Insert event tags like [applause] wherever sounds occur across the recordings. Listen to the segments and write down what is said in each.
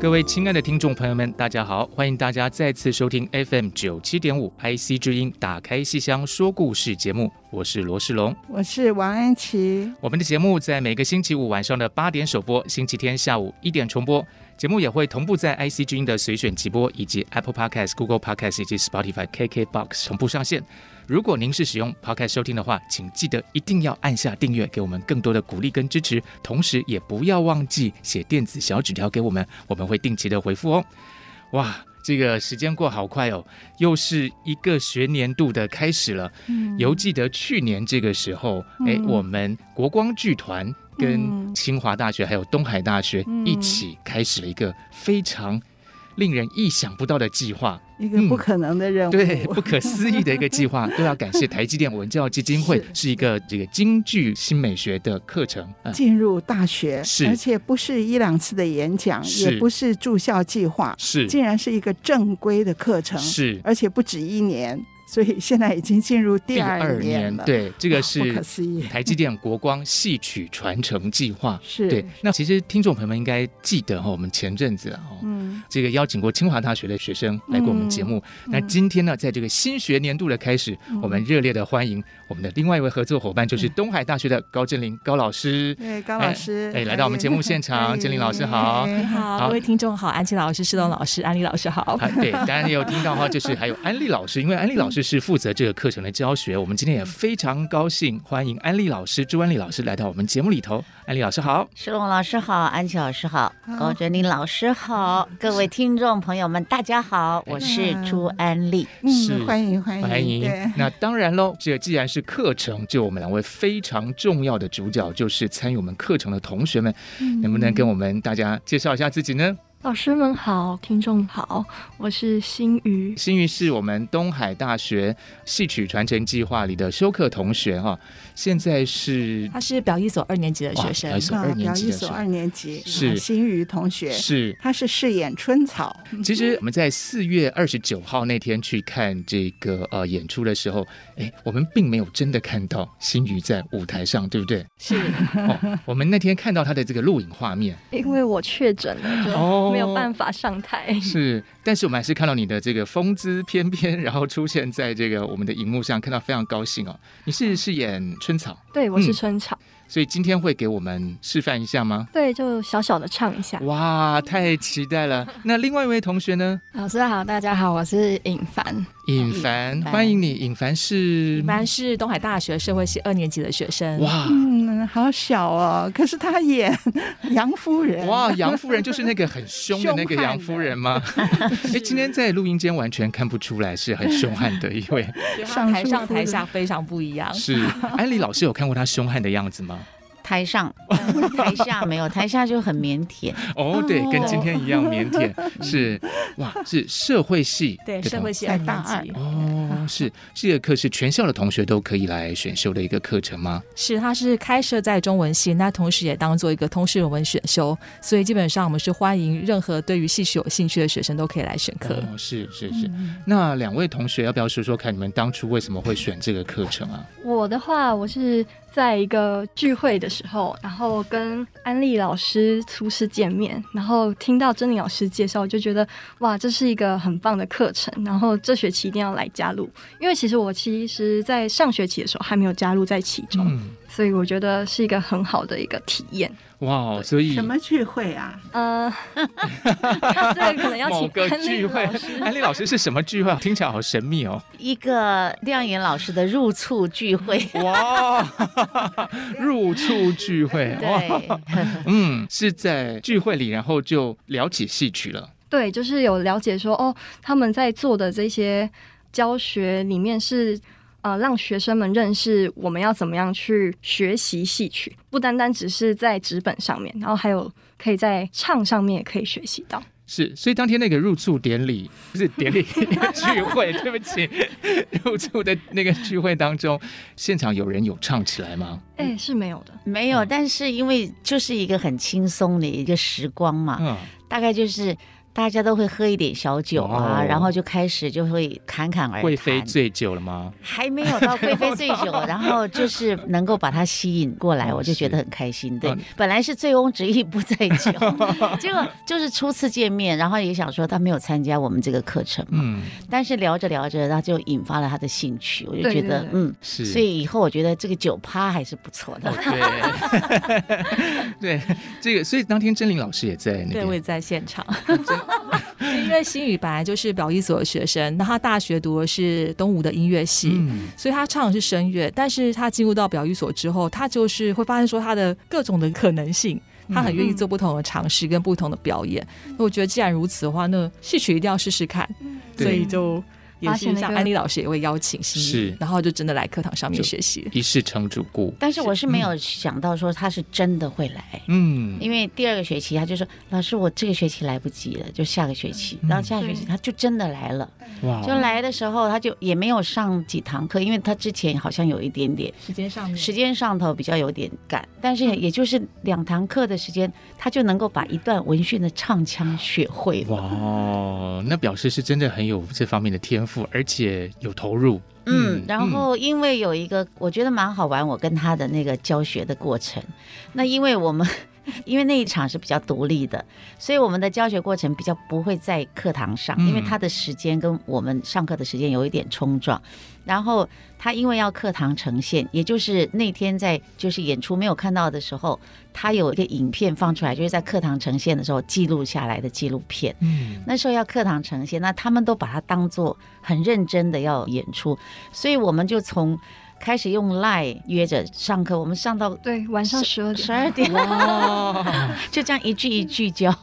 各位亲爱的听众朋友们，大家好！欢迎大家再次收听 FM 九七点五 IC 之音《打开戏箱说故事》节目，我是罗世龙，我是王安琪。我们的节目在每个星期五晚上的八点首播，星期天下午一点重播。节目也会同步在 IC 之音的随选直播，以及 Apple Podcast、Google Podcast 以及 Spotify、KKBox 同步上线。如果您是使用 Podcast 收听的话，请记得一定要按下订阅，给我们更多的鼓励跟支持。同时，也不要忘记写电子小纸条给我们，我们会定期的回复哦。哇，这个时间过好快哦，又是一个学年度的开始了。嗯，犹记得去年这个时候，哎、嗯，我们国光剧团跟清华大学还有东海大学一起开始了一个非常令人意想不到的计划。一个不可能的任务，嗯、对，不可思议的一个计划，[laughs] 都要感谢台积电文教基金会，是，是一个这个京剧新美学的课程，进入大学，是，而且不是一两次的演讲，也不是住校计划，是，竟然是一个正规的课程，是，而且不止一年。所以现在已经进入第二年了。第二年，对，这个是不可思议。台积电国光戏曲传承 [laughs] 计划是对。那其实听众朋友们应该记得哈，我们前阵子啊，嗯，这个邀请过清华大学的学生来过我们节目。嗯、那今天呢，在这个新学年度的开始，嗯、我们热烈的欢迎我们的另外一位合作伙伴，就是东海大学的高振林高老师。对，高老师，哎，来到我们节目现场，振林老师好。你好，好，各位听众好，安琪老师、施东老师、安利老师好。啊，对，当然也有听到哈，就是还有安利老师，因为安利老师是负责这个。课程的教学，我们今天也非常高兴欢迎安利老师朱安利老师来到我们节目里头。安利老师好，石龙老师好，安琪老师好，高哲林老师好，各位听众朋友们大家好，我是朱安利，嗯欢迎欢迎欢迎。那当然喽，这既然是课程，就我们两位非常重要的主角，就是参与我们课程的同学们，嗯、能不能跟我们大家介绍一下自己呢？老师们好，听众好，我是欣瑜。欣瑜是我们东海大学戏曲传承计划里的修课同学哈，现在是他是表一所二年级的学生，表一所二年级的表一所二年级是。新宇同学，是。他是饰演春草。其实我们在四月二十九号那天去看这个呃演出的时候，哎，我们并没有真的看到新宇在舞台上，对不对？是。哦，我们那天看到他的这个录影画面，因为我确诊了，就哦。没有办法上台，是，但是我们还是看到你的这个风姿翩翩，然后出现在这个我们的荧幕上，看到非常高兴哦。你是饰演春草？对，我是春草。嗯所以今天会给我们示范一下吗？对，就小小的唱一下。哇，太期待了！[laughs] 那另外一位同学呢？老师好，大家好，我是尹凡。尹凡，欢迎你。尹凡是？尹凡是东海大学社会系二年级的学生。哇，嗯，好小哦。可是他演杨 [laughs] 夫人。哇，杨夫人就是那个很凶的那个杨夫人吗？[laughs] 哎，今天在录音间完全看不出来是很凶悍的一位。台上台下非常不一样。是，安利老师有看过他凶悍的样子吗？台上，[laughs] 台下没有，台下就很腼腆。哦，对，跟今天一样腼腆。[laughs] 是，哇，是社会系，对，社会系二年级。哦，是这个课是全校的同学都可以来选修的一个课程吗？是，它是开设在中文系，那同时也当做一个通识文选修，所以基本上我们是欢迎任何对于戏曲有兴趣的学生都可以来选课。哦，是是是。那两位同学要不要说说看，你们当初为什么会选这个课程啊？我的话，我是。在一个聚会的时候，然后跟安利老师初次见面，然后听到珍妮老师介绍，我就觉得哇，这是一个很棒的课程，然后这学期一定要来加入。因为其实我其实，在上学期的时候还没有加入在其中，所以我觉得是一个很好的一个体验。哇，所以什么聚会啊？呃，[laughs] 这个可能要请某个聚会，安利老师是什么聚会？听起来好神秘哦。一个亮眼老师的入厝聚会。哇，[laughs] 入厝聚会。对，嗯，是在聚会里，然后就聊起戏曲了。对，就是有了解说，哦，他们在做的这些教学里面是。呃，让学生们认识我们要怎么样去学习戏曲，不单单只是在纸本上面，然后还有可以在唱上面也可以学习到。是，所以当天那个入住典礼不是典礼 [laughs] 聚会，对不起，入住的那个聚会当中，现场有人有唱起来吗？哎、欸，是没有的，没有。但是因为就是一个很轻松的一个时光嘛，嗯，大概就是。大家都会喝一点小酒啊，然后就开始就会侃侃而谈。贵妃醉酒了吗？还没有到贵妃醉酒，[laughs] 然后就是能够把他吸引过来，我就觉得很开心。对，本来是醉翁之意不在酒，[laughs] 结果就是初次见面，然后也想说他没有参加我们这个课程嘛。嗯。但是聊着聊着，他就引发了他的兴趣，我就觉得嗯，是。所以以后我觉得这个酒趴还是不错的。对。[laughs] 对，这个所以当天真玲老师也在那边，对，我也在现场。因为新宇本来就是表艺所的学生，那他大学读的是东吴的音乐系，嗯、所以他唱的是声乐。但是他进入到表艺所之后，他就是会发现说他的各种的可能性，他很愿意做不同的尝试跟不同的表演。那、嗯、我觉得既然如此的话，那戏曲一定要试试看，嗯、所以就。也是像安利老师也会邀请是，然后就真的来课堂上面学习，一试成主顾。但是我是没有想到说他是真的会来，嗯，因为第二个学期他就说老师我这个学期来不及了，就下个学期，然后下个学期他就真的来了，哇，就来的时候他就也没有上几堂课，因为他之前好像有一点点时间上时间上头比较有点赶，但是也就是两堂课的时间，他就能够把一段文训的唱腔学会了，哇，那表示是真的很有这方面的天赋。而且有投入，嗯，然后因为有一个我觉得蛮好玩，我跟他的那个教学的过程，那因为我们 [laughs] 因为那一场是比较独立的，所以我们的教学过程比较不会在课堂上，因为他的时间跟我们上课的时间有一点冲撞。然后他因为要课堂呈现，也就是那天在就是演出没有看到的时候，他有一个影片放出来，就是在课堂呈现的时候记录下来的纪录片。嗯，那时候要课堂呈现，那他们都把它当做很认真的要演出，所以我们就从开始用 Line 约着上课，我们上到对晚上十二点十二点，哇，[laughs] 就这样一句一句教。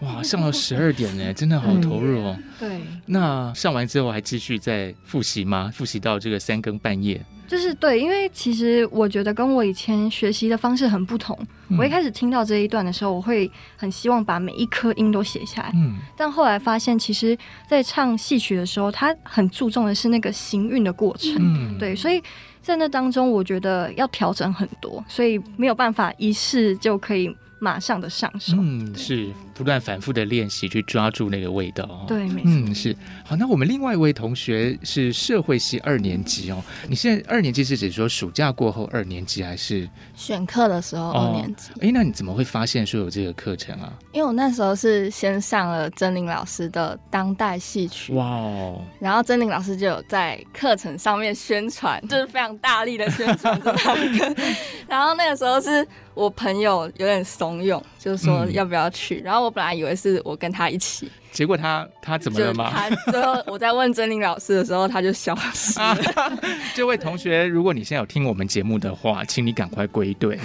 哇，上到十二点呢，[laughs] 真的好投入哦。嗯、对，那上完之后还继续再复习吗？复习到这个三更半夜？就是对，因为其实我觉得跟我以前学习的方式很不同。嗯、我一开始听到这一段的时候，我会很希望把每一颗音都写下来。嗯，但后来发现，其实，在唱戏曲的时候，他很注重的是那个行韵的过程。嗯，对，所以在那当中，我觉得要调整很多，所以没有办法一试就可以。马上的上手，嗯，是不断反复的练习去抓住那个味道，对，没错，嗯，是好。那我们另外一位同学是社会系二年级哦，你现在二年级是指说暑假过后二年级还是选课的时候二年级？哎、哦，那你怎么会发现说有这个课程啊？因为我那时候是先上了贞麟老师的当代戏曲，哇哦，然后贞麟老师就有在课程上面宣传，就是非常大力的宣传这堂课，[laughs] 然后那个时候是。我朋友有点怂恿，就是说要不要去。嗯、然后我本来以为是我跟他一起，结果他他怎么了吗？他最后我在问贞麟老师的时候，他就消失了。啊、[laughs] 这位同学，如果你现在有听我们节目的话，请你赶快归队。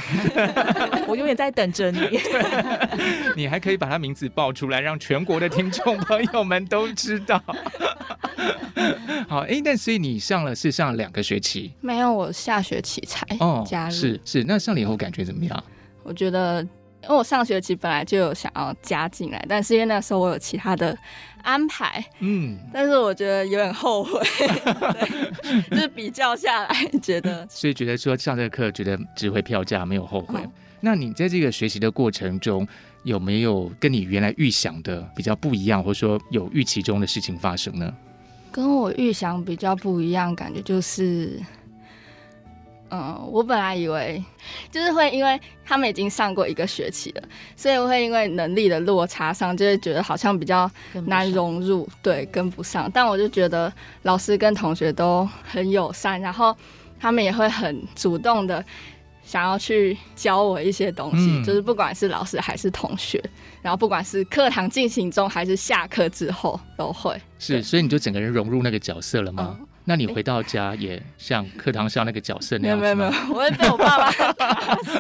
[laughs] 我永远在等着你。[laughs] 你还可以把他名字报出来，让全国的听众朋友们都知道。好，哎，那所以你上了是上两个学期？没有，我下学期才加入。哦、是是，那上了以后感觉怎么样？我觉得，因为我上学期本来就有想要加进来，但是因为那时候我有其他的安排，嗯，但是我觉得有点后悔，[laughs] 对，就是比较下来觉得，所以觉得说上这个课觉得值回票价，没有后悔。嗯、[laughs] 那你在这个学习的过程中，有没有跟你原来预想的比较不一样，或者说有预期中的事情发生呢？跟我预想比较不一样，感觉就是。嗯，我本来以为就是会，因为他们已经上过一个学期了，所以我会因为能力的落差上，就会觉得好像比较难融入，对，跟不上。但我就觉得老师跟同学都很友善，然后他们也会很主动的想要去教我一些东西，嗯、就是不管是老师还是同学，然后不管是课堂进行中还是下课之后都会。是，所以你就整个人融入那个角色了吗？嗯那你回到家也像课堂上那个角色那样？没有没有没有，我会被我爸爸打死。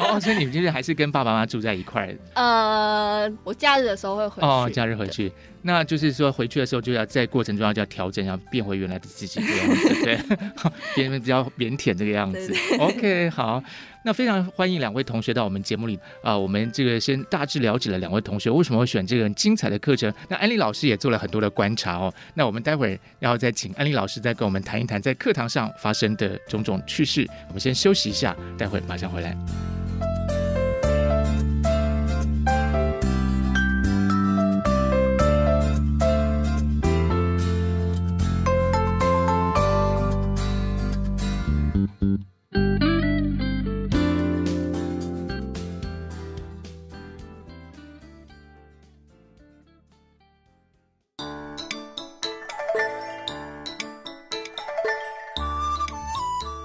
哦，所以你们就是还是跟爸爸妈妈住在一块？呃，我假日的时候会回去。哦，假日回去，那就是说回去的时候就要在过程中要就要调整，要变回原来的自己这样子，对，[laughs] 变得比较腼腆这个样子。OK，好。那非常欢迎两位同学到我们节目里啊、呃，我们这个先大致了解了两位同学为什么会选这个很精彩的课程。那安利老师也做了很多的观察哦。那我们待会儿要再请安利老师再跟我们谈一谈在课堂上发生的种种趣事。我们先休息一下，待会儿马上回来。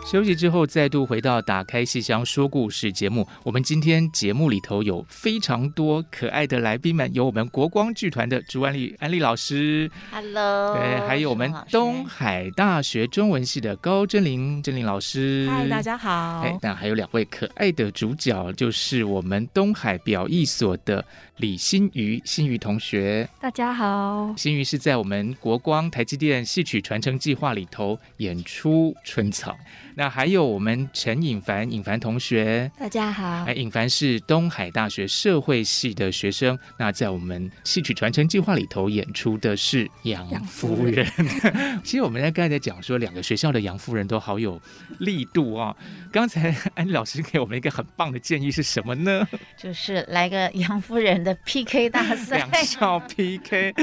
休息之后，再度回到《打开戏箱说故事》节目。我们今天节目里头有非常多可爱的来宾们，有我们国光剧团的朱安丽安丽老师，Hello，对，还有我们东海大学中文系的高真玲真玲老师，嗨，大家好。哎，那还有两位可爱的主角，就是我们东海表艺所的李新瑜，新瑜同学，大家好。新瑜是在我们国光台积电戏曲传承计划里头演出《春草》。那还有我们陈颖凡，颖凡同学，大家好。哎，颖凡是东海大学社会系的学生。那在我们戏曲传承计划里头演出的是杨夫人。夫人 [laughs] 其实我们在刚才在讲说，两个学校的杨夫人都好有力度啊。刚才安老师给我们一个很棒的建议是什么呢？就是来个杨夫人的 PK [laughs] 大赛，两校 PK。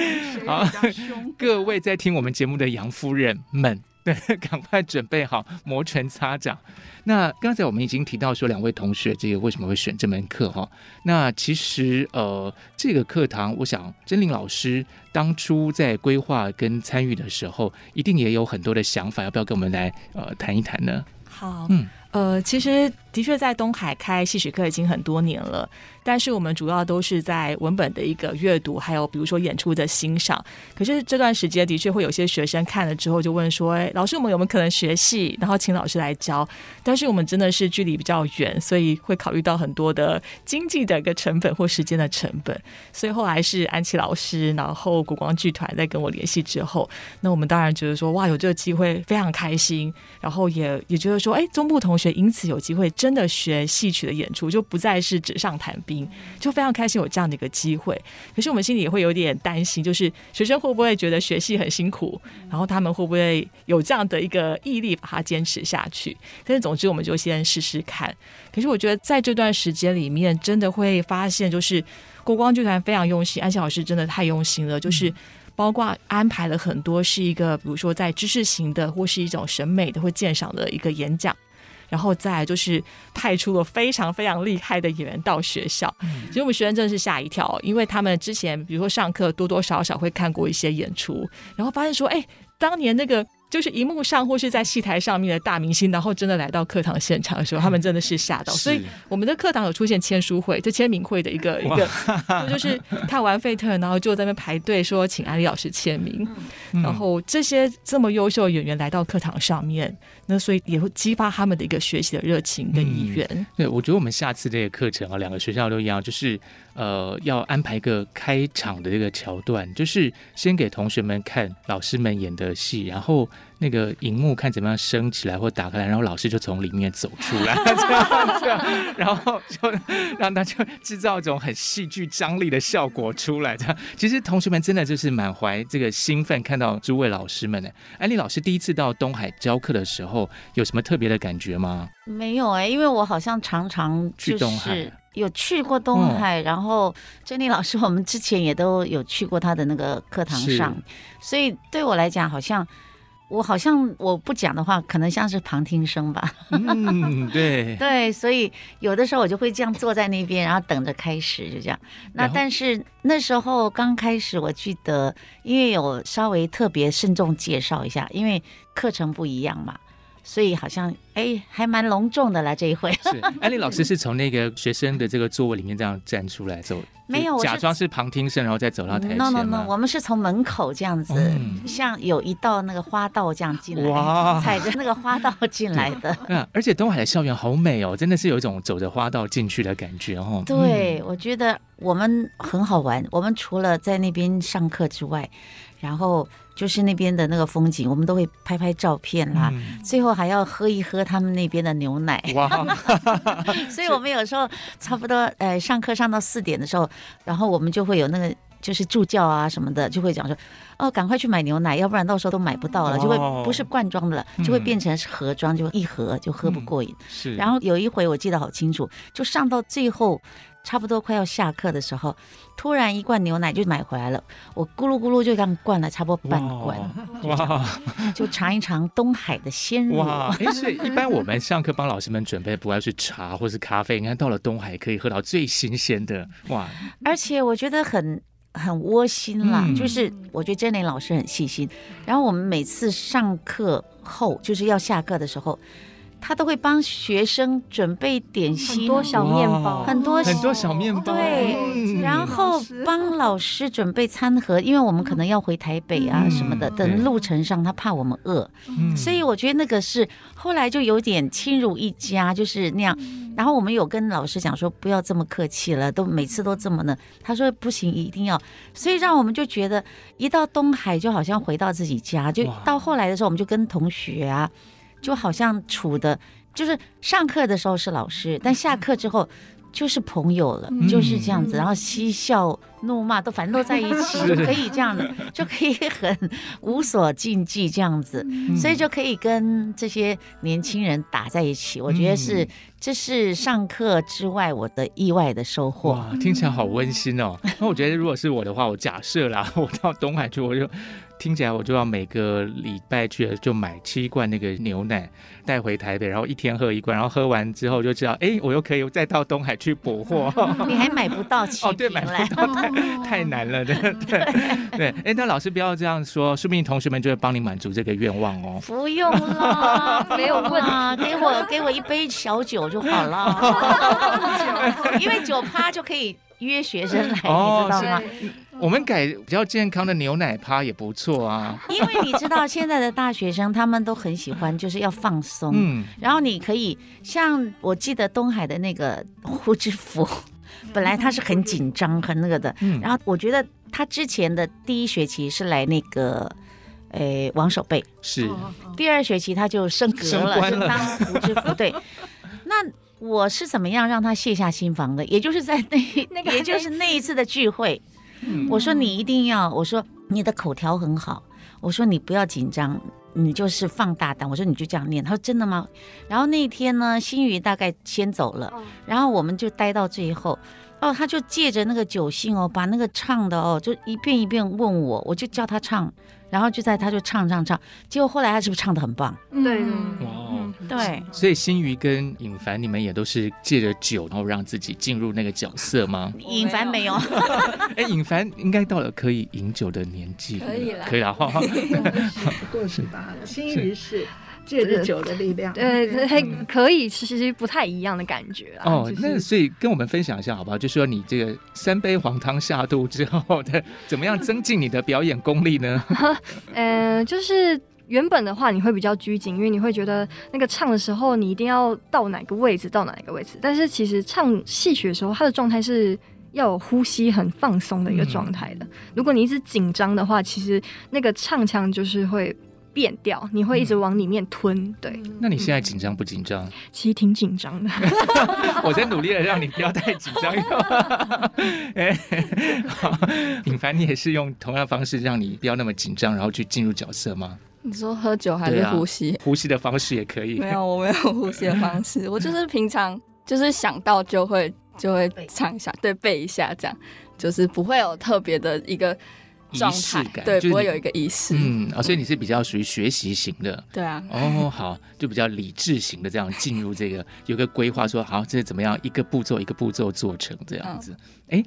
好，[laughs] 各位在听我们节目的杨夫人们。对，[laughs] 赶快准备好摩拳擦掌。那刚才我们已经提到说，两位同学这个为什么会选这门课哈？那其实呃，这个课堂，我想真玲老师当初在规划跟参与的时候，一定也有很多的想法，要不要跟我们来呃谈一谈呢？好，嗯，呃，其实的确在东海开戏曲课已经很多年了。但是我们主要都是在文本的一个阅读，还有比如说演出的欣赏。可是这段时间的确会有些学生看了之后就问说：“哎，老师，我们有没有可能学戏，然后请老师来教？”但是我们真的是距离比较远，所以会考虑到很多的经济的一个成本或时间的成本。所以后来是安琪老师，然后国光剧团在跟我联系之后，那我们当然觉得说：“哇，有这个机会非常开心。”然后也也觉得说：“哎，中部同学因此有机会真的学戏曲的演出，就不再是纸上谈兵。”就非常开心有这样的一个机会，可是我们心里也会有点担心，就是学生会不会觉得学戏很辛苦，然后他们会不会有这样的一个毅力把它坚持下去？但是总之我们就先试试看。可是我觉得在这段时间里面，真的会发现，就是国光剧团非常用心，安琪老师真的太用心了，就是包括安排了很多是一个，比如说在知识型的或是一种审美的或鉴赏的一个演讲。然后再来就是派出了非常非常厉害的演员到学校，其实我们学生真的是吓一跳，因为他们之前比如说上课多多少少会看过一些演出，然后发现说，哎，当年那个。就是荧幕上或是在戏台上面的大明星，然后真的来到课堂现场的时候，他们真的是吓到。所以我们的课堂有出现签书会，就签名会的一个一个，就是看完费特，然后就在那边排队说请安利老师签名。然后这些这么优秀的演员来到课堂上面，那所以也会激发他们的一个学习的热情跟意愿。嗯、对，我觉得我们下次这个课程啊，两个学校都一样，就是呃要安排一个开场的这个桥段，就是先给同学们看老师们演的戏，然后。那个荧幕看怎么样升起来或打开来，然后老师就从里面走出来，[laughs] 这样这样，然后就让大家制造一种很戏剧张力的效果出来。这样，其实同学们真的就是满怀这个兴奋，看到诸位老师们呢。安利老师第一次到东海教课的时候，有什么特别的感觉吗？没有哎、欸，因为我好像常常去东海，有去过东海，然后珍妮老师我们之前也都有去过他的那个课堂上，所以对我来讲好像。我好像我不讲的话，可能像是旁听生吧。嗯，对 [laughs] 对，所以有的时候我就会这样坐在那边，然后等着开始，就这样。那但是那时候刚开始，我记得因为有稍微特别慎重介绍一下，因为课程不一样嘛。所以好像哎还蛮隆重的啦这一回。是安利老师是从那个学生的这个座位里面这样站出来走，没有假装是旁听生，然后再走到台前 no no no，我们是从门口这样子，嗯、像有一道那个花道这样进来，哇，踩着那个花道进来的。[laughs] 嗯，而且东海的校园好美哦，真的是有一种走着花道进去的感觉哦。对，嗯、我觉得我们很好玩。我们除了在那边上课之外，然后。就是那边的那个风景，我们都会拍拍照片啦。嗯、最后还要喝一喝他们那边的牛奶。哇！[laughs] 所以我们有时候差不多呃上课上到四点的时候，然后我们就会有那个就是助教啊什么的就会讲说哦，赶快去买牛奶，要不然到时候都买不到了，就会不是罐装的了，就会变成是盒装，就一盒就喝不过瘾。嗯、是。然后有一回我记得好清楚，就上到最后。差不多快要下课的时候，突然一罐牛奶就买回来了，我咕噜咕噜就这样灌了差不多半罐，哇，[laughs] 就尝一尝东海的鲜乳。哇，哎，所以一般我们上课帮老师们准备，不要是茶或是咖啡，你看到了东海可以喝到最新鲜的，哇！而且我觉得很很窝心啦，嗯、就是我觉得珍妮老师很细心，然后我们每次上课后就是要下课的时候。他都会帮学生准备点心，很多小面包，很多很多小面包。对，嗯、然后帮老师准备餐盒，因为我们可能要回台北啊什么的。嗯、等路程上，他怕我们饿，嗯、所以我觉得那个是后来就有点亲如一家，就是那样。然后我们有跟老师讲说，不要这么客气了，都每次都这么呢。他说不行，一定要。所以让我们就觉得一到东海就好像回到自己家。就到后来的时候，我们就跟同学啊。就好像处的，就是上课的时候是老师，但下课之后就是朋友了，嗯、就是这样子，然后嬉笑怒骂都反正都在一起，就可以这样的，就可以很无所禁忌这样子，嗯、所以就可以跟这些年轻人打在一起。我觉得是，这是上课之外我的意外的收获。哇，听起来好温馨哦。[laughs] 那我觉得如果是我的话，我假设啦，我到东海去，我就。听起来我就要每个礼拜去就买七罐那个牛奶带回台北，然后一天喝一罐，然后喝完之后就知道，哎，我又可以再到东海去补货。[laughs] 你还买不到？[laughs] 哦，对，买不到，太太难了，对对 [laughs] 对。哎，那老师不要这样说，说不定同学们就会帮你满足这个愿望哦。不用了，没有问啊，给我给我一杯小酒就好了，因为酒趴就可以约学生来，哦、你知道吗？我们改比较健康的牛奶趴也不错啊。因为你知道现在的大学生他们都很喜欢，就是要放松。嗯，然后你可以像我记得东海的那个胡志福，[laughs] 本来他是很紧张很那个的。嗯，然后我觉得他之前的第一学期是来那个，诶，王守备是，第二学期他就升格了，了就当胡志福。对，[laughs] 那。我是怎么样让他卸下心防的？也就是在那 [laughs] 那个，也就是那一次的聚会，嗯、我说你一定要，我说你的口条很好，我说你不要紧张，你就是放大胆，我说你就这样念。他说真的吗？然后那一天呢，新宇大概先走了，然后我们就待到最后，哦，他就借着那个酒兴哦，把那个唱的哦，就一遍一遍问我，我就叫他唱。然后就在他就唱唱唱，结果后来他是不是唱得很棒？对，哇，对。所以新瑜跟尹凡，你们也都是借着酒，然后让自己进入那个角色吗？[laughs] 尹凡没有。[laughs] 哎，尹凡应该到了可以饮酒的年纪，可以了，可以了哈。不 [laughs] 过十八了，新瑜是。借着酒的力量，对，还可以，其实不太一样的感觉哦。那所以跟我们分享一下好不好？就说你这个三杯黄汤下肚之后的，怎么样增进你的表演功力呢？嗯，就是原本的话你会比较拘谨，因为你会觉得那个唱的时候你一定要到哪个位置到哪个位置。但是其实唱戏曲的时候，它的状态是要有呼吸很放松的一个状态的。如果你一直紧张的话，其实那个唱腔就是会。变调，你会一直往里面吞，嗯、对。那你现在紧张不紧张？其实挺紧张的。[laughs] 我在努力的让你不要太紧张。[laughs] 哎，颖凡，你也是用同样方式让你不要那么紧张，然后去进入角色吗？你说喝酒还是呼吸？啊、呼吸的方式也可以。没有，我没有 [laughs] 呼吸的方式，我就是平常就是想到就会就会唱一下，对，背一下这样，就是不会有特别的一个。仪式感，对，不会有一个仪式。嗯啊，所以你是比较属于学习型的。对啊。哦，好，就比较理智型的这样进入这个，有个规划说好，这是怎么样一个步骤一个步骤做成这样子。哎、嗯，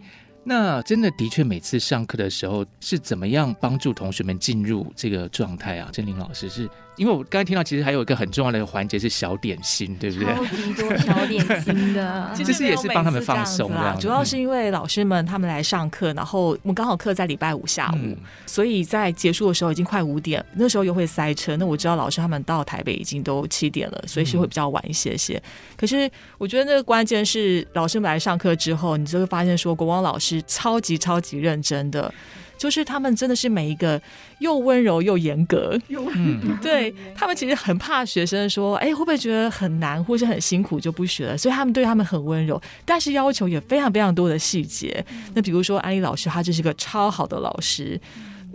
那真的的确，每次上课的时候是怎么样帮助同学们进入这个状态啊？真玲老师是。因为我刚才听到，其实还有一个很重要的环节是小点心，对不对？超级多小点心的，[laughs] 其实也是帮他们放松啦。主要是因为老师们他们来上课，然后我们刚好课在礼拜五下午，嗯、所以在结束的时候已经快五点，那时候又会塞车。那我知道老师他们到台北已经都七点了，所以是会比较晚一些些。嗯、可是我觉得那个关键是老师们来上课之后，你就会发现说，国王老师超级超级认真的。就是他们真的是每一个又温柔又严格，嗯，对他们其实很怕学生说，哎，会不会觉得很难或是很辛苦就不学了？所以他们对他们很温柔，但是要求也非常非常多的细节。那比如说安利老师，他就是个超好的老师。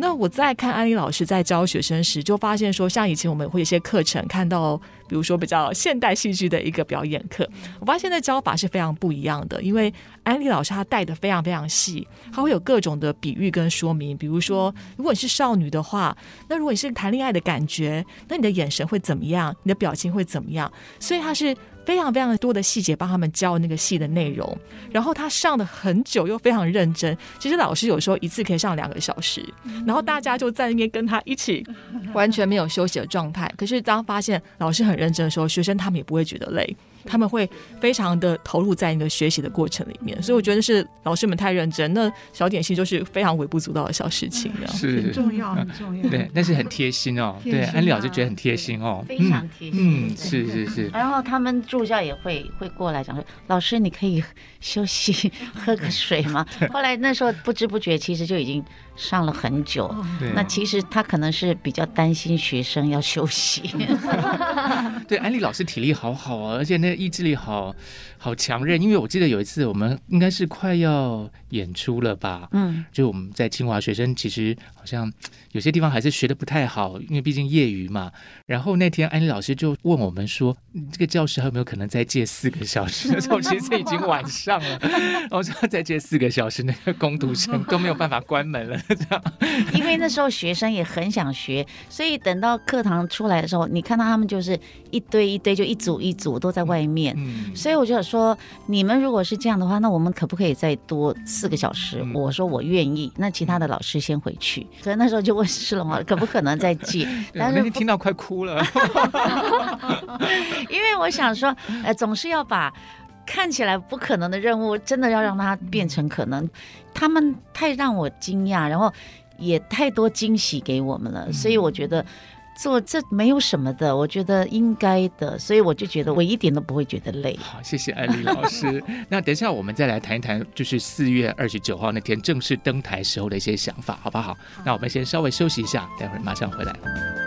那我在看安利老师在教学生时，就发现说，像以前我们会有些课程看到，比如说比较现代戏剧的一个表演课，我发现那教法是非常不一样的。因为安利老师她带的非常非常细，她会有各种的比喻跟说明。比如说，如果你是少女的话，那如果你是谈恋爱的感觉，那你的眼神会怎么样？你的表情会怎么样？所以他是。非常非常多的细节帮他们教那个戏的内容，然后他上的很久又非常认真。其实老师有时候一次可以上两个小时，然后大家就在那边跟他一起，[laughs] 完全没有休息的状态。可是当发现老师很认真的时候，学生他们也不会觉得累。他们会非常的投入在你的学习的过程里面，所以我觉得是老师们太认真。那小点心就是非常微不足道的小事情，是很重要，很重要。对，但是很贴心哦。对，安利老师觉得很贴心哦，非常贴心。嗯，是是是。然后他们助教也会会过来讲说：“老师，你可以休息 [laughs] 喝个水吗？” [laughs] 后来那时候不知不觉，其实就已经。上了很久，那其实他可能是比较担心学生要休息。[laughs] 对，安利老师体力好好啊，而且那意志力好好强韧。因为我记得有一次我们应该是快要演出了吧，嗯，就我们在清华学生其实好像有些地方还是学的不太好，因为毕竟业余嘛。然后那天安利老师就问我们说：“这个教室还有没有可能再借四个小时？”那时候其实已经晚上了，然后说再借四个小时，那个工读生都没有办法关门了。[laughs] 因为那时候学生也很想学，所以等到课堂出来的时候，你看到他们就是一堆一堆，就一组一组都在外面。嗯，所以我就说，你们如果是这样的话，那我们可不可以再多四个小时？嗯，我说我愿意。那其他的老师先回去。所以那时候就问施龙了，可不可能再借？[laughs] 但是听到快哭了，[laughs] 因为我想说，呃，总是要把。看起来不可能的任务，真的要让它变成可能。他们太让我惊讶，然后也太多惊喜给我们了，所以我觉得做这没有什么的，我觉得应该的，所以我就觉得我一点都不会觉得累。好，谢谢艾丽老师。[laughs] 那等一下我们再来谈一谈，就是四月二十九号那天正式登台时候的一些想法，好不好？那我们先稍微休息一下，待会儿马上回来。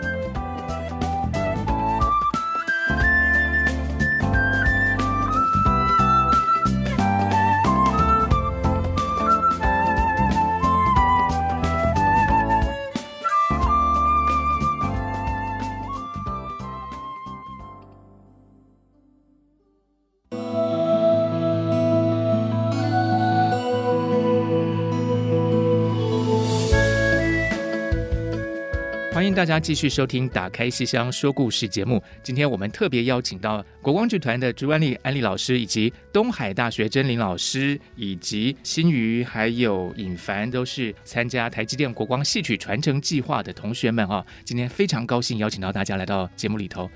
大家继续收听《打开戏箱说故事》节目。今天我们特别邀请到国光剧团的朱安丽安丽老师，以及东海大学真玲老师，以及新瑜还有尹凡，都是参加台积电国光戏曲传承计划的同学们啊。今天非常高兴邀请到大家来到节目里头。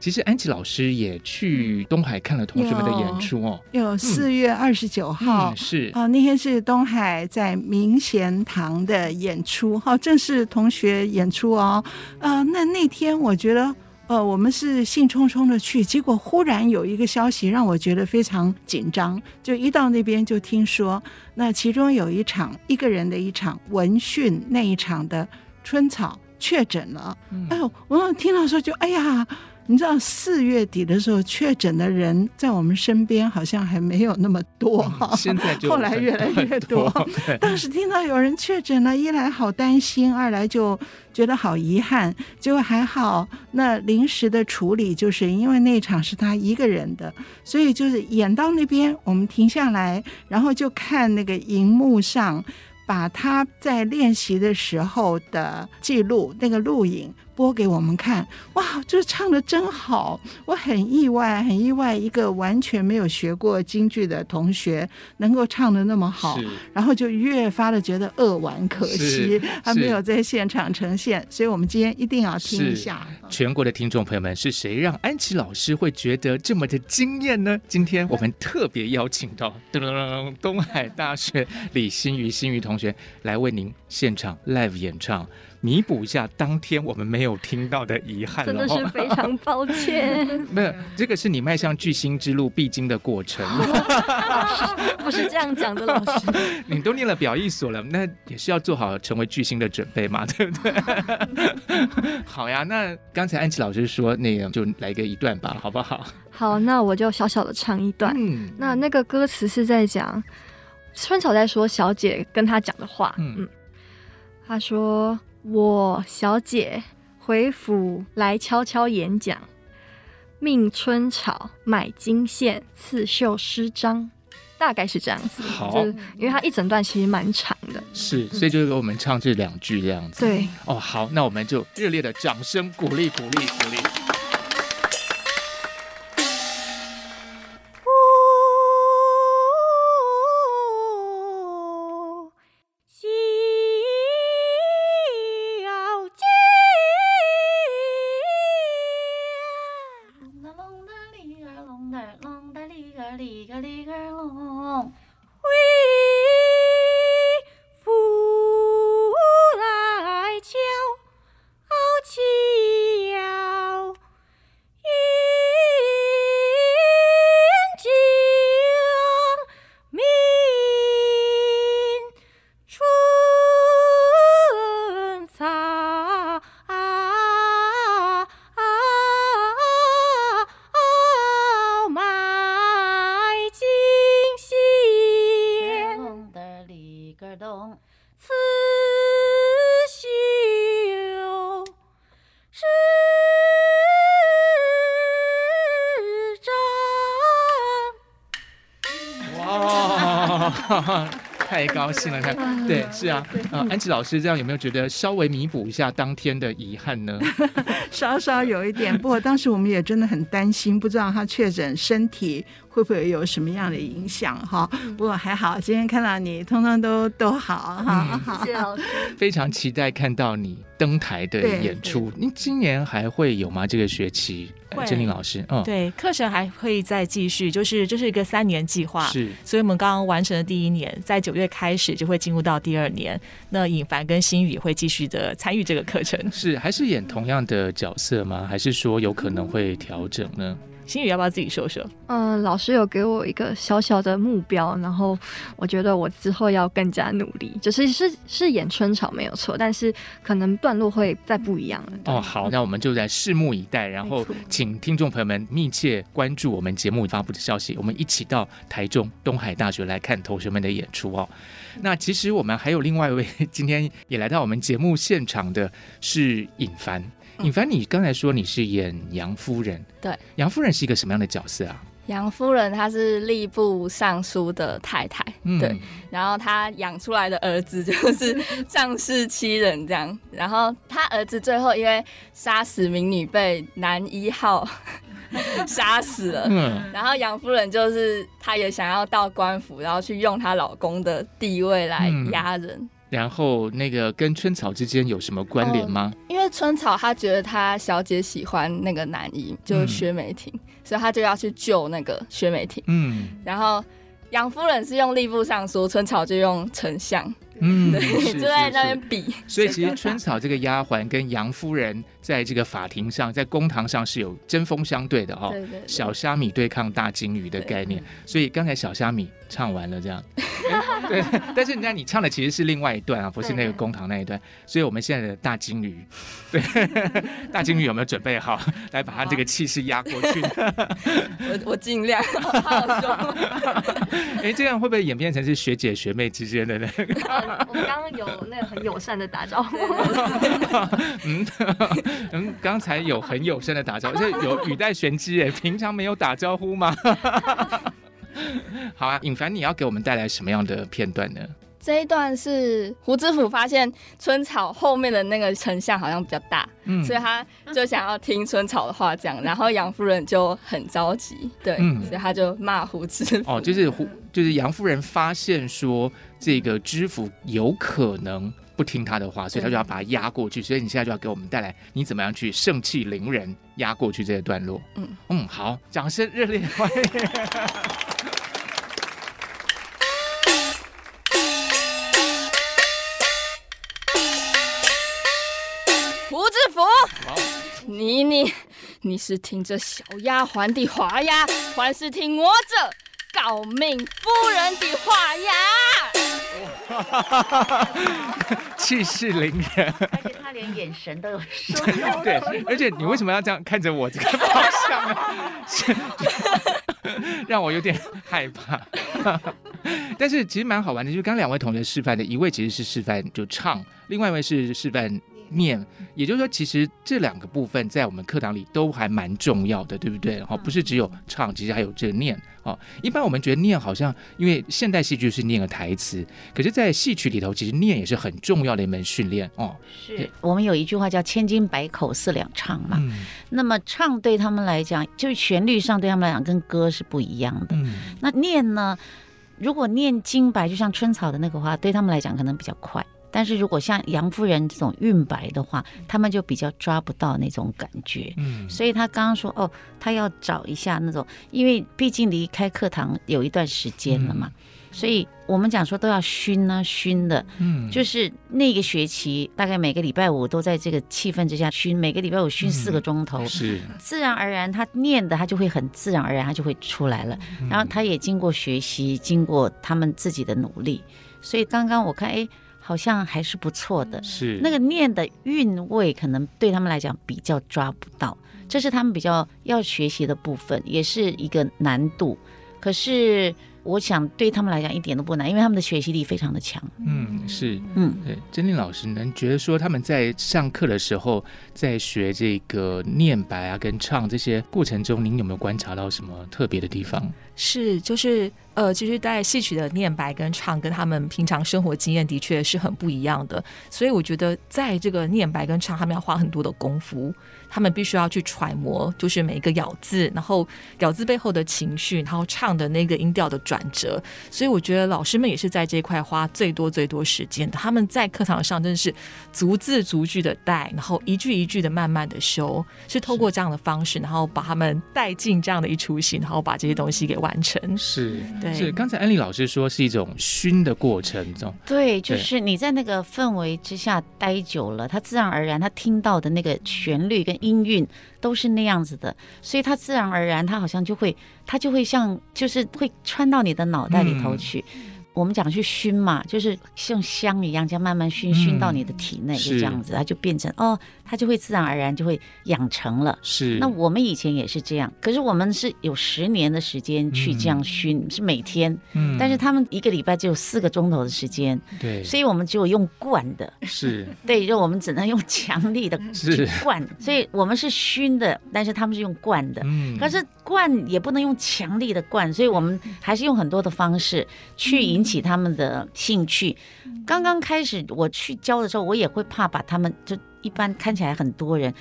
其实安琪老师也去东海看了同学们的演出哦。有四月二十九号、嗯嗯、是啊，那天是东海在明贤堂的演出哈，正是同学演出哦。呃，那那天我觉得呃，我们是兴冲冲的去，结果忽然有一个消息让我觉得非常紧张，就一到那边就听说，那其中有一场一个人的一场闻讯那一场的春草确诊了。嗯、哎呦，我听到说就哎呀。你知道四月底的时候确诊的人在我们身边好像还没有那么多哈，现在就后来越来越多。[laughs] 当时听到有人确诊了，一来好担心，二来就觉得好遗憾。结果还好，那临时的处理就是因为那场是他一个人的，所以就是演到那边，我们停下来，然后就看那个荧幕上把他在练习的时候的记录那个录影。播给我们看，哇，这唱的真好！我很意外，很意外，一个完全没有学过京剧的同学能够唱的那么好，然后就越发的觉得扼腕可惜，他没有在现场呈现，所以我们今天一定要听一下。全国的听众朋友们，是谁让安琪老师会觉得这么的惊艳呢？今天我们特别邀请到噔噔噔东海大学李新瑜新瑜同学来为您现场 live 演唱。弥补一下当天我们没有听到的遗憾，真的是非常抱歉。[laughs] 没有，这个是你迈向巨星之路必经的过程。[laughs] 不是这样讲的，老师。你都念了表艺所了，那也是要做好成为巨星的准备嘛，[laughs] 对不对？好呀，那刚才安琪老师说那个，就来个一段吧，好不好？好，那我就小小的唱一段。嗯，那那个歌词是在讲春草在说小姐跟他讲的话。嗯嗯，他说。我小姐回府来悄悄演讲，命春草买金线刺绣诗章，大概是这样子。好，就因为它一整段其实蛮长的，是，所以就给我们唱这两句这样子。对，哦，好，那我们就热烈的掌声鼓励鼓励鼓励。太高兴了，太，对，是啊，啊，安琪老师这样有没有觉得稍微弥补一下当天的遗憾呢？[laughs] 稍稍有一点，不过当时我们也真的很担心，不知道他确诊身体会不会有什么样的影响哈。不过还好，今天看到你，通通都都好哈。[laughs] 谢谢老师，非常期待看到你登台的演出。你今年还会有吗？这个学期？贞菱老师，嗯，对，课程还会再继续，就是这是一个三年计划，是，所以我们刚刚完成了第一年，在九月开始就会进入到第二年。那尹凡跟新宇会继续的参与这个课程，是还是演同样的角色吗？还是说有可能会调整呢？欣瑜要不要自己说说？嗯、呃，老师有给我一个小小的目标，然后我觉得我之后要更加努力，就是是是演春潮没有错，但是可能段落会再不一样了。哦，好，那我们就在拭目以待，然后请听众朋友们密切关注我们节目发布的消息，我们一起到台中东海大学来看同学们的演出哦。那其实我们还有另外一位今天也来到我们节目现场的是尹凡。颖凡，你刚才说你是演杨夫人，对，杨夫人是一个什么样的角色啊？杨夫人她是吏部尚书的太太，嗯、对，然后她养出来的儿子就是仗势欺人这样，然后她儿子最后因为杀死民女被男一号 [laughs] 杀死了，嗯，然后杨夫人就是她也想要到官府，然后去用她老公的地位来压人。嗯然后那个跟春草之间有什么关联吗？嗯，因为春草她觉得她小姐喜欢那个男一，就是薛梅婷，嗯，所以她就要去救那个薛梅婷。嗯，然后杨夫人是用吏部尚书，春草就用丞相。嗯，[laughs] 对，就在那边比。所以其实春草这个丫鬟跟杨夫人在这个法庭上，在公堂上是有针锋相对的哦。对对对。小虾米对抗大鲸鱼的概念。所以刚才小虾米唱完了这样。[laughs] 对。但是人家你唱的其实是另外一段啊，不是那个公堂那一段。所以我们现在的大金鱼，[laughs] 对，大金鱼有没有准备好 [laughs] 来把他这个气势压过去？我我尽量。好凶。哎，这样会不会演变成是学姐学妹之间的那个？我们刚刚有那个很友善的打招呼。嗯嗯，刚才有很友善的打招呼，这有语带玄机哎，平常没有打招呼吗？[laughs] 好啊，尹凡，你要给我们带来什么样的片段呢？这一段是胡知府发现春草后面的那个丞相好像比较大，嗯，所以他就想要听春草的话讲，[laughs] 然后杨夫人就很着急，对，嗯，所以他就骂胡知府。哦，就是胡，就是杨夫人发现说这个知府有可能不听他的话，所以他就要把他压过去。所以你现在就要给我们带来你怎么样去盛气凌人压过去这个段落。嗯嗯，好，掌声热烈欢迎。胡志福你你你是听着小丫鬟的话呀，还是听我这誥命夫人的话呀？[laughs] 气势凌人，而且他连眼神都有收。对，而且你为什么要这样看着我这个方向呢？[laughs] 让我有点害怕。[laughs] 但是其实蛮好玩的，就是刚两位同学示范的，一位其实是示范就唱，另外一位是示范。念，也就是说，其实这两个部分在我们课堂里都还蛮重要的，对不对？哈，不是只有唱，其实还有这个念。哦，一般我们觉得念好像，因为现代戏剧是念个台词，可是，在戏曲里头，其实念也是很重要的一门训练。哦，是我们有一句话叫“千金百口四两唱”嘛。嗯。那么唱对他们来讲，就是旋律上对他们来讲跟歌是不一样的。嗯。那念呢？如果念经白，就像春草的那个话，对他们来讲可能比较快。但是如果像杨夫人这种韵白的话，他们就比较抓不到那种感觉。嗯，所以他刚刚说哦，他要找一下那种，因为毕竟离开课堂有一段时间了嘛，嗯、所以我们讲说都要熏呢、啊，熏的，嗯，就是那个学期大概每个礼拜五都在这个气氛之下熏，每个礼拜五熏四个钟头，嗯、是。自然而然他念的他就会很自然而然他就会出来了，然后他也经过学习，经过他们自己的努力，所以刚刚我看哎。好像还是不错的，是那个念的韵味，可能对他们来讲比较抓不到，这是他们比较要学习的部分，也是一个难度。可是。我想对他们来讲一点都不难，因为他们的学习力非常的强。嗯，是，嗯，对，珍妮老师，能觉得说他们在上课的时候，在学这个念白啊跟唱这些过程中，您有没有观察到什么特别的地方？是，就是呃，其实，在戏曲的念白跟唱，跟他们平常生活经验的确是很不一样的。所以我觉得，在这个念白跟唱，他们要花很多的功夫。他们必须要去揣摩，就是每一个咬字，然后咬字背后的情绪，然后唱的那个音调的转折。所以我觉得老师们也是在这一块花最多最多时间的。他们在课堂上真的是逐字逐句的带，然后一句一句的慢慢的修，是透过这样的方式，然后把他们带进这样的一出戏，然后把这些东西给完成。是，对。是刚才安利老师说是一种熏的过程中，对，就是你在那个氛围之下待久了，他自然而然他听到的那个旋律跟音韵都是那样子的，所以他自然而然，他好像就会，他就会像，就是会穿到你的脑袋里头去。嗯我们讲去熏嘛，就是像香一样，这样慢慢熏熏到你的体内，就这样子，它就变成哦，它就会自然而然就会养成了。是。那我们以前也是这样，可是我们是有十年的时间去这样熏，嗯、是每天。嗯。但是他们一个礼拜只有四个钟头的时间。对。所以我们只有用灌的。是。[laughs] 对，就我们只能用强力的去灌，所以我们是熏的，但是他们是用灌的。嗯。可是灌也不能用强力的灌，所以我们还是用很多的方式去引起他们的兴趣。刚刚开始我去教的时候，我也会怕把他们就一般看起来很多人，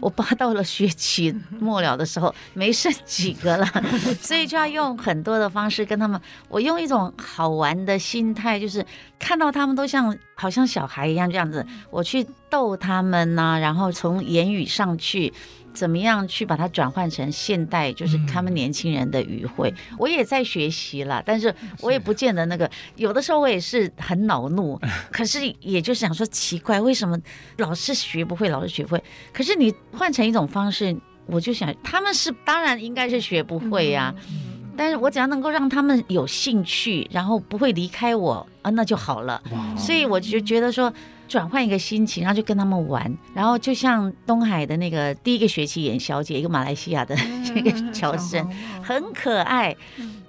我爸到了学期末了的时候没剩几个了，[laughs] 所以就要用很多的方式跟他们。我用一种好玩的心态，就是看到他们都像好像小孩一样这样子，我去逗他们呐，然后从言语上去。怎么样去把它转换成现代，就是他们年轻人的语汇？嗯、我也在学习了，但是我也不见得那个。有的时候我也是很恼怒，[laughs] 可是也就是想说奇怪，为什么老是学不会，老是学不会？可是你换成一种方式，我就想他们是当然应该是学不会呀、啊，嗯、但是我只要能够让他们有兴趣，然后不会离开我啊，那就好了。所以我就觉得说。转换一个心情，然后就跟他们玩，然后就像东海的那个第一个学期演小姐，一个马来西亚的 [laughs] 这个乔生，很可爱。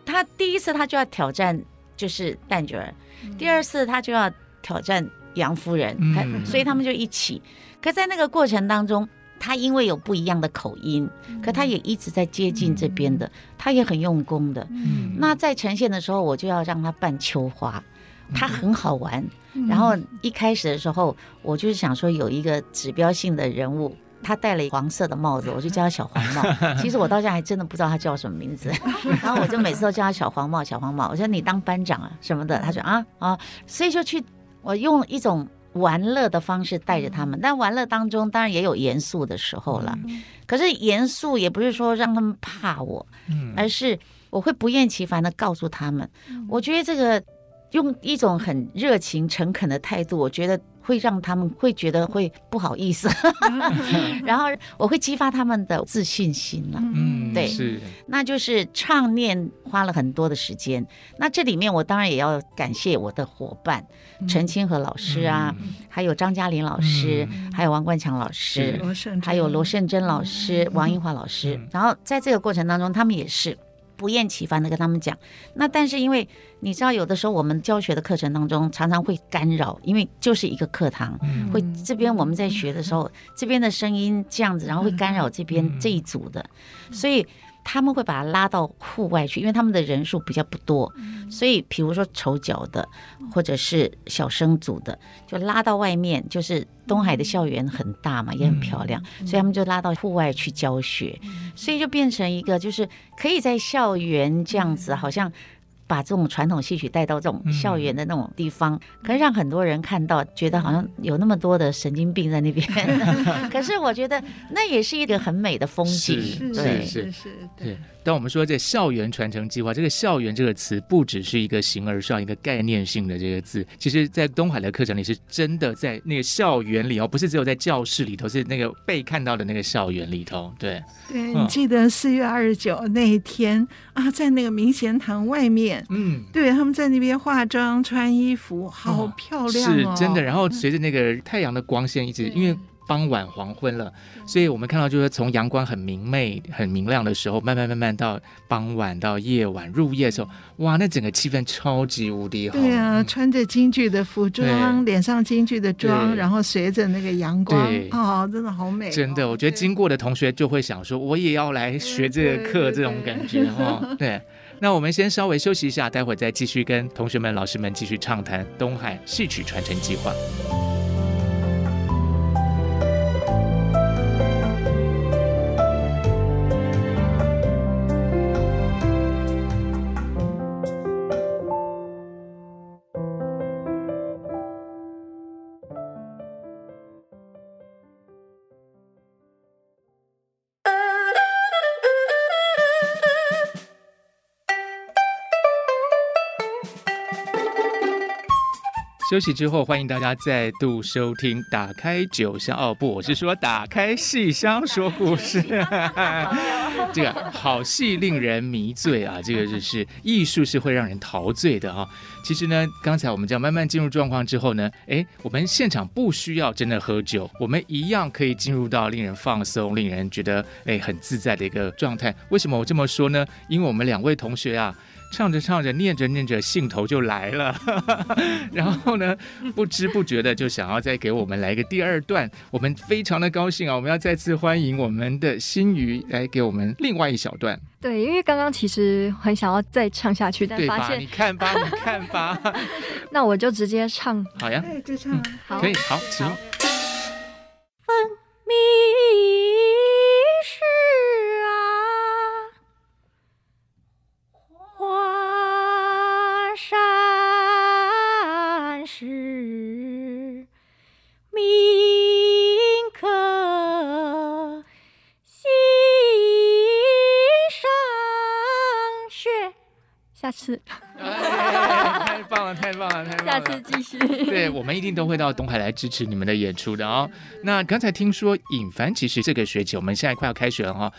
他第一次他就要挑战就是旦角儿，第二次他就要挑战杨夫人，所以他们就一起。可在那个过程当中，他因为有不一样的口音，可他也一直在接近这边的，他也很用功的。那在呈现的时候，我就要让他扮秋花。他很好玩。然后一开始的时候，我就是想说有一个指标性的人物，他戴了黄色的帽子，我就叫他小黄帽。[laughs] 其实我到现在还真的不知道他叫什么名字。[laughs] 然后我就每次都叫他小黄帽，小黄帽。我说你当班长啊什么的，他说啊啊，所以就去我用一种玩乐的方式带着他们。但玩乐当中当然也有严肃的时候了。可是严肃也不是说让他们怕我，而是我会不厌其烦的告诉他们，我觉得这个。用一种很热情、诚恳的态度，我觉得会让他们会觉得会不好意思，[laughs] 然后我会激发他们的自信心了。嗯，对，是，那就是唱念花了很多的时间。那这里面我当然也要感谢我的伙伴陈清和老师啊，嗯、还有张嘉玲老师，嗯、还有王冠强老师，还有罗胜珍老师、嗯、王英华老师。然后在这个过程当中，他们也是。不厌其烦的跟他们讲，那但是因为你知道，有的时候我们教学的课程当中常常会干扰，因为就是一个课堂，会这边我们在学的时候，这边的声音这样子，然后会干扰这边这一组的，所以。他们会把它拉到户外去，因为他们的人数比较不多，所以比如说丑角的或者是小生组的，就拉到外面。就是东海的校园很大嘛，也很漂亮，所以他们就拉到户外去教学，所以就变成一个就是可以在校园这样子，好像。把这种传统戏曲带到这种校园的那种地方，嗯、可以让很多人看到，觉得好像有那么多的神经病在那边。[laughs] 可是我觉得那也是一个很美的风景，是是是，对。当我们说这校园传承计划，这个“校园”这个词不只是一个形而上一个概念性的这个字，其实在东海的课程里是真的在那个校园里哦，不是只有在教室里头，是那个被看到的那个校园里头。对，对，你记得四月二十九那一天啊，在那个明贤堂外面，嗯，对，他们在那边化妆、穿衣服，好漂亮哦，是真的。然后随着那个太阳的光线一直，因为。傍晚黄昏了，所以我们看到就是从阳光很明媚、很明亮的时候，慢慢慢慢到傍晚到夜晚入夜的时候，哇，那整个气氛超级无敌好。对啊，穿着京剧的服装，脸上京剧的妆，然后随着那个阳光，哦，真的好美哦。真的，我觉得经过的同学就会想说，我也要来学这个课，这种感觉哈。对，那我们先稍微休息一下，待会再继续跟同学们、老师们继续畅谈东海戏曲传承计划。休息之后，欢迎大家再度收听《打开酒香》哦，不，我是说打开戏箱说故事。[laughs] 这个好戏令人迷醉啊，这个就是艺术是会让人陶醉的哈、哦。其实呢，刚才我们这样慢慢进入状况之后呢，哎，我们现场不需要真的喝酒，我们一样可以进入到令人放松、令人觉得哎很自在的一个状态。为什么我这么说呢？因为我们两位同学啊。唱着唱着，念着念着，兴头就来了，[laughs] 然后呢，不知不觉的就想要再给我们来个第二段。我们非常的高兴啊！我们要再次欢迎我们的新鱼来给我们另外一小段。对，因为刚刚其实很想要再唱下去，但发现你看吧，你看吧，[laughs] 那我就直接唱。好呀，对，就唱。好，可以，好，请。下次，太棒了，太棒了，太棒了！下次继续。对，我们一定都会到东海来支持你们的演出的哦。那刚才听说尹凡，其实这个学期我们现在快要开学了哈、哦，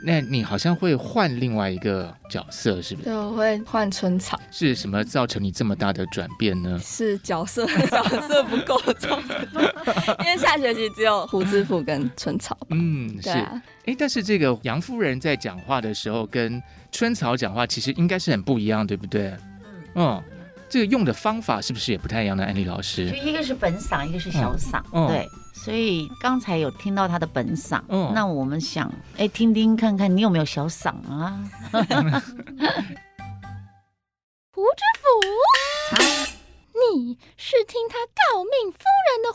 那你好像会换另外一个角色，是不是？对，我会换春草。是什么造成你这么大的转变呢？是角色角色不够重，因为下学期只有胡知府跟春草。[laughs] 嗯，是。哎，但是这个杨夫人在讲话的时候跟春草讲话其实应该是很不一样，对不对？嗯，哦，这个用的方法是不是也不太一样呢？安利老师，就一个是本嗓，一个是小嗓，嗯，对。所以刚才有听到他的本嗓，嗯，那我们想，哎，听听看看你有没有小嗓啊？胡知府，你是听他告命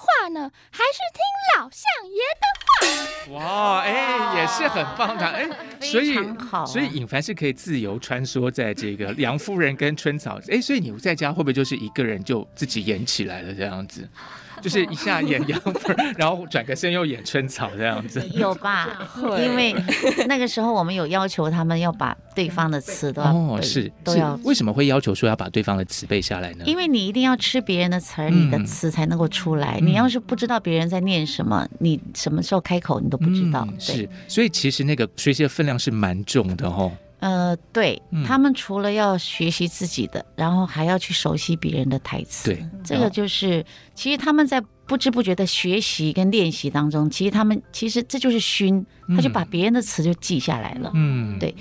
话呢，还是听老相爷的话？哇，哎、欸，也是很棒的，哎、欸，所以好，所以尹凡是可以自由穿梭在这个 [laughs] 梁夫人跟春草，哎、欸，所以你在家会不会就是一个人就自己演起来了这样子？就是一下演杨粉，[laughs] 然后转个身又演春草这样子，有吧？因为 [laughs] 那个时候我们有要求他们要把对方的词都要哦，是都要。为什么会要求说要把对方的词背下来呢？因为你一定要吃别人的词儿，你的词才能够出来。嗯、你要是不知道别人在念什么，你什么时候开口你都不知道。嗯、是，所以其实那个学习的分量是蛮重的哦。呃，对、嗯、他们除了要学习自己的，然后还要去熟悉别人的台词。对，这个就是其实他们在不知不觉的学习跟练习当中，其实他们其实这就是熏，他就把别人的词就记下来了。嗯，对，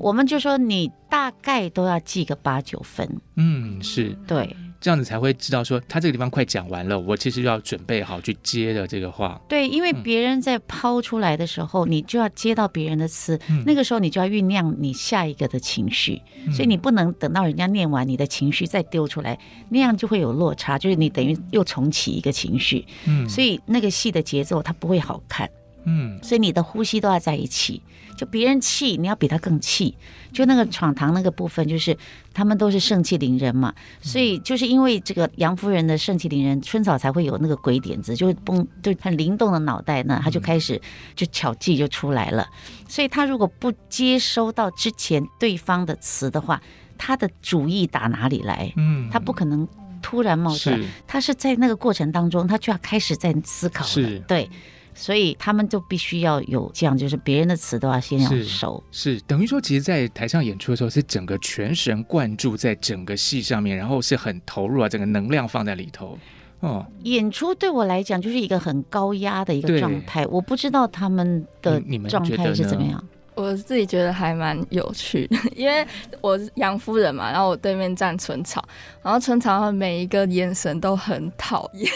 我们就说你大概都要记个八九分。嗯，是对。这样子才会知道说他这个地方快讲完了，我其实就要准备好去接的这个话。对，因为别人在抛出来的时候，嗯、你就要接到别人的词，嗯、那个时候你就要酝酿你下一个的情绪，嗯、所以你不能等到人家念完你的情绪再丢出来，那样就会有落差，就是你等于又重启一个情绪。嗯，所以那个戏的节奏它不会好看。嗯，所以你的呼吸都要在一起。就别人气，你要比他更气。就那个闯堂那个部分，就是他们都是盛气凌人嘛，所以就是因为这个杨夫人的盛气凌人，春草才会有那个鬼点子，就蹦就很灵动的脑袋呢，他就开始就巧计就出来了。所以他如果不接收到之前对方的词的话，他的主意打哪里来？嗯，他不可能突然冒出来，他是在那个过程当中，他就要开始在思考了。是，对。所以他们就必须要有这样，就是别人的词都要先要熟，是，是等于说，其实，在台上演出的时候，是整个全神贯注在整个戏上面，然后是很投入啊，整个能量放在里头。哦，演出对我来讲就是一个很高压的一个状态，我不知道他们的状态是怎么样。我自己觉得还蛮有趣的，[laughs] 因为我是杨夫人嘛，然后我对面站春草，然后春草每一个眼神都很讨厌。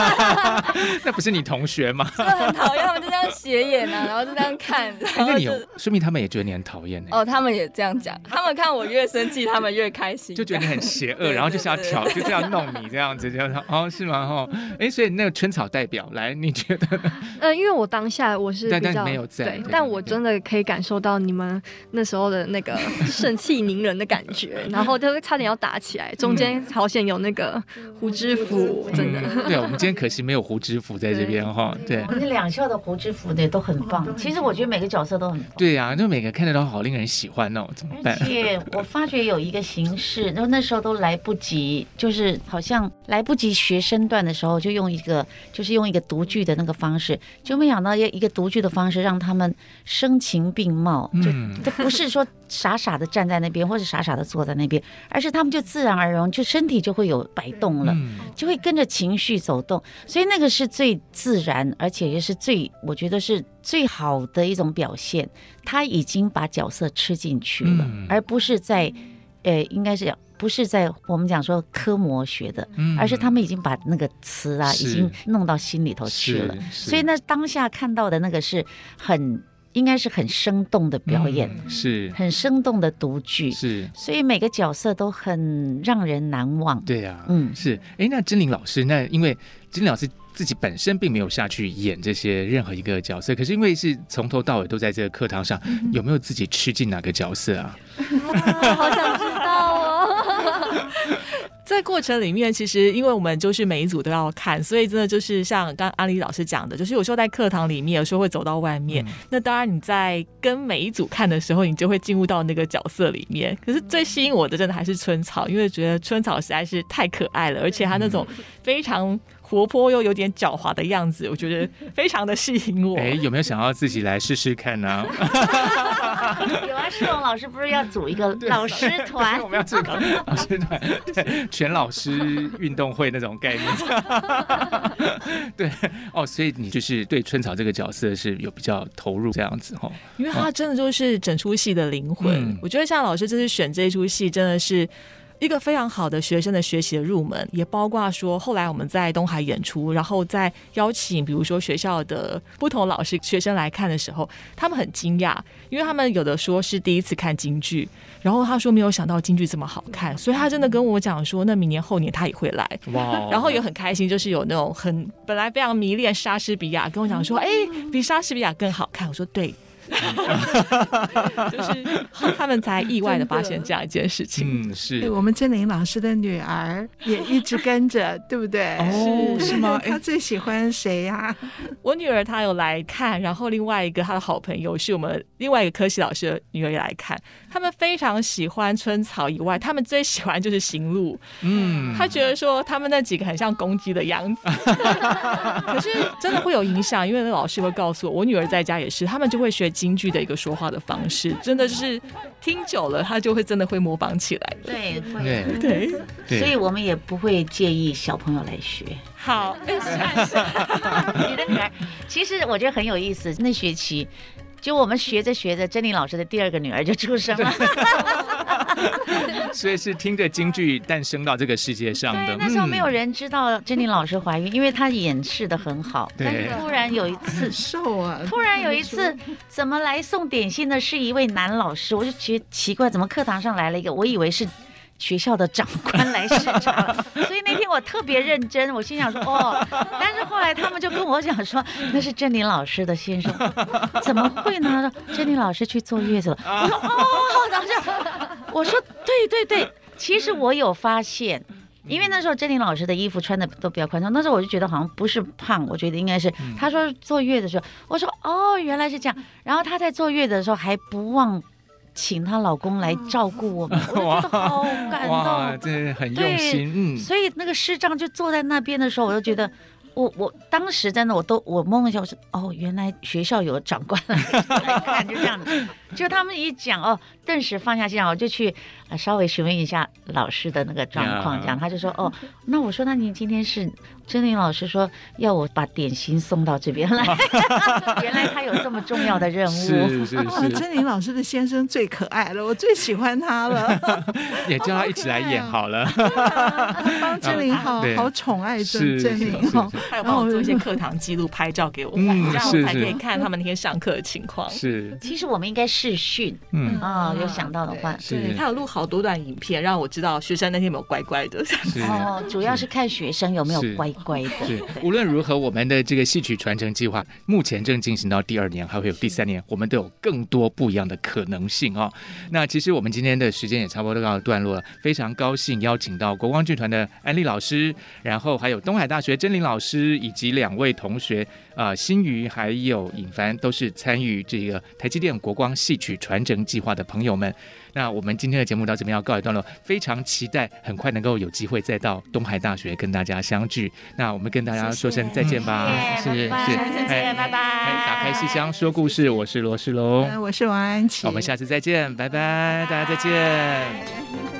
[laughs] 那不是你同学吗？[laughs] 就很讨厌，他们就这样斜眼啊，然后就这样看。因为你有，说明他们也觉得你很讨厌呢。哦，他们也这样讲，他们看我越生气，他们越开心，就觉得你很邪恶，然后就是要挑，就这样弄你这样子，就哦，是吗？哦，哎，所以那个春草代表来，你觉得？呃，因为我当下我是但但没有在，但我真的。可以感受到你们那时候的那个 [laughs] 盛气凌人的感觉，[laughs] 然后就差点要打起来，中间好险有那个胡知府，真的。对啊，我们今天可惜没有胡知府在这边哈。对，我们两校的胡知府的都很棒。其实我觉得每个角色都很棒。对呀，就每个看得到好令人喜欢哦，怎么办？而且我发觉有一个形式，然后那时候都来不及，就是好像来不及学身段的时候，就用一个就是用一个读剧的那个方式，就没想到要一个读剧的方式让他们生情。并茂，就这不是说傻傻的站在那边，或者傻傻的坐在那边，而是他们就自然而然，就身体就会有摆动了，就会跟着情绪走动，所以那个是最自然，而且也是最，我觉得是最好的一种表现。他已经把角色吃进去了，而不是在，呃，应该是不是在我们讲说科模学的，而是他们已经把那个词啊，已经弄到心里头去了。所以那当下看到的那个是很。应该是很生动的表演，嗯、是很生动的独剧，是，所以每个角色都很让人难忘。对呀、啊，嗯，是。哎，那真玲老师，那因为真玲老师自己本身并没有下去演这些任何一个角色，可是因为是从头到尾都在这个课堂上，嗯、有没有自己吃进哪个角色啊？[laughs] [laughs] 好想知道哦。在过程里面，其实因为我们就是每一组都要看，所以真的就是像刚刚安里老师讲的，就是有时候在课堂里面，有时候会走到外面。嗯、那当然你在跟每一组看的时候，你就会进入到那个角色里面。可是最吸引我的，真的还是春草，因为觉得春草实在是太可爱了，而且他那种非常。活泼又有点狡猾的样子，我觉得非常的吸引我。哎，有没有想要自己来试试看呢、啊？[laughs] [laughs] 有啊，世荣老师不是要组一个老师团？[laughs] 我们要组一个老师团，对，全老师运动会那种概念。[laughs] 对哦，所以你就是对春草这个角色是有比较投入这样子哦？因为他真的就是整出戏的灵魂。嗯、我觉得像老师这次选这一出戏，真的是。一个非常好的学生的学习的入门，也包括说后来我们在东海演出，然后再邀请比如说学校的不同老师学生来看的时候，他们很惊讶，因为他们有的说是第一次看京剧，然后他说没有想到京剧这么好看，所以他真的跟我讲说，那明年后年他也会来，[laughs] 哇，然后也很开心，就是有那种很本来非常迷恋莎士比亚，跟我讲说，哎，比莎士比亚更好看，我说对。[laughs] 就是他们才意外的发现这样一件事情。嗯，是我们郑玲老师的女儿也一直跟着，对不对？哦，是吗？她最喜欢谁呀、啊？[laughs] 我女儿她有来看，然后另外一个她的好朋友是我们另外一个科系老师的女儿也来看。他们非常喜欢春草以外，他们最喜欢就是行路。嗯，他觉得说他们那几个很像公鸡的样子，[laughs] 可是真的会有影响，因为那老师会告诉我，我女儿在家也是，他们就会学京剧的一个说话的方式，真的就是听久了，他就会真的会模仿起来。对，会对对，对，所以我们也不会介意小朋友来学。好，[laughs] [laughs] 你的女儿其实我觉得很有意思，那学期。就我们学着学着，珍妮老师的第二个女儿就出生了，[laughs] 所以是听着京剧诞生到这个世界上的。那时候没有人知道珍妮老师怀孕，因为她掩饰的很好。但是突然有一次，瘦啊！突然有一次，怎么来送点心的是一位男老师？我就觉得奇怪，怎么课堂上来了一个？我以为是。学校的长官来视察，[laughs] 所以那天我特别认真，我心想说哦，但是后来他们就跟我讲说，那是珍妮老师的先生，怎么会呢？珍妮老师去坐月子了。我说哦，然后就我说对对对，其实我有发现，因为那时候珍妮老师的衣服穿的都比较宽松，那时候我就觉得好像不是胖，我觉得应该是他说坐月子的时候，我说哦，原来是这样，然后他在坐月子的时候还不忘。请她老公来照顾我们，[laughs] 我就觉得好感动，哇，真的很用心。嗯，所以那个师长就坐在那边的时候，我就觉得。我我当时真的我都我懵了一下，我说哦，原来学校有长官来 [laughs] 看，就这样子。就他们一讲哦，顿时放下心来，我就去稍微询问一下老师的那个状况，这样他就说哦，那我说那您今天是珍玲老师说要我把点心送到这边来，[laughs] [laughs] 原来他有这么重要的任务。是是是，[laughs] 珍玲老师的先生最可爱了，我最喜欢他了，也叫他一起来演好了。帮珍玲好好宠爱珍珍玲哦。还有帮我做一些课堂记录，拍照给我看，嗯、这样我才可以看他们那天上课的情况。是，其实我们应该视讯，嗯啊，有想到的话，对，他有录好多段影片，让我知道学生那天有没有乖乖的。哦，主要是看学生有没有乖乖的。是，无论如何，我们的这个戏曲传承计划目前正进行到第二年，还会有第三年，我们都有更多不一样的可能性哦。那其实我们今天的时间也差不多到段落了，非常高兴邀请到国光剧团的安利老师，然后还有东海大学贞麟老。师以及两位同学啊、呃，新瑜还有尹凡都是参与这个台积电国光戏曲传承计划的朋友们。那我们今天的节目到这边要告一段落，非常期待很快能够有机会再到东海大学跟大家相聚。那我们跟大家说声再见吧，谢谢是是，再见，拜拜。打开戏箱说故事，我是罗世龙，我是王安琪，我们下次再见，拜拜，大家再见。[laughs]